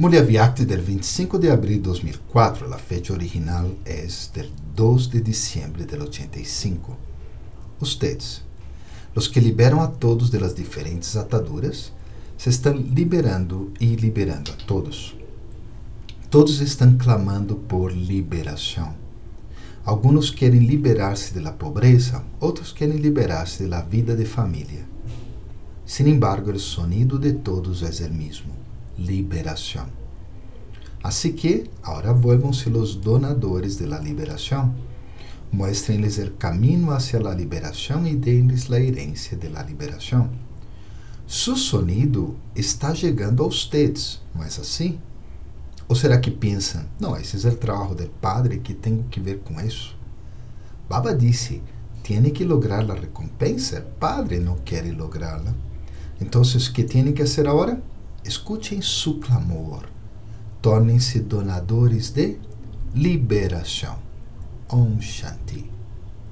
Mulher del 25 de abril de 2004, la fecha original es del 2 de diciembre del 85. Ustedes, los que liberam a todos de las diferentes ataduras, se estão liberando e liberando a todos. Todos estão clamando por liberação. Alguns querem liberar-se da pobreza, outros querem liberar-se da vida de família. Sin embargo, o sonido de todos é o mesmo: liberação. Assim que, agora vuelvam-se os donadores de la liberação. Muestren-lhes o caminho hacia la liberação e deem-lhes la herência de la liberação. Su sonido está chegando a ustedes, não é assim? Ou será que pensam, não, esse é o trabalho do Padre que tenho que ver com isso? Baba disse, tiene que lograr a recompensa, o Padre não quer lográ-la. Então, o que tem que fazer agora? Escutem su clamor tornem-se donadores de liberação. Om Shanti.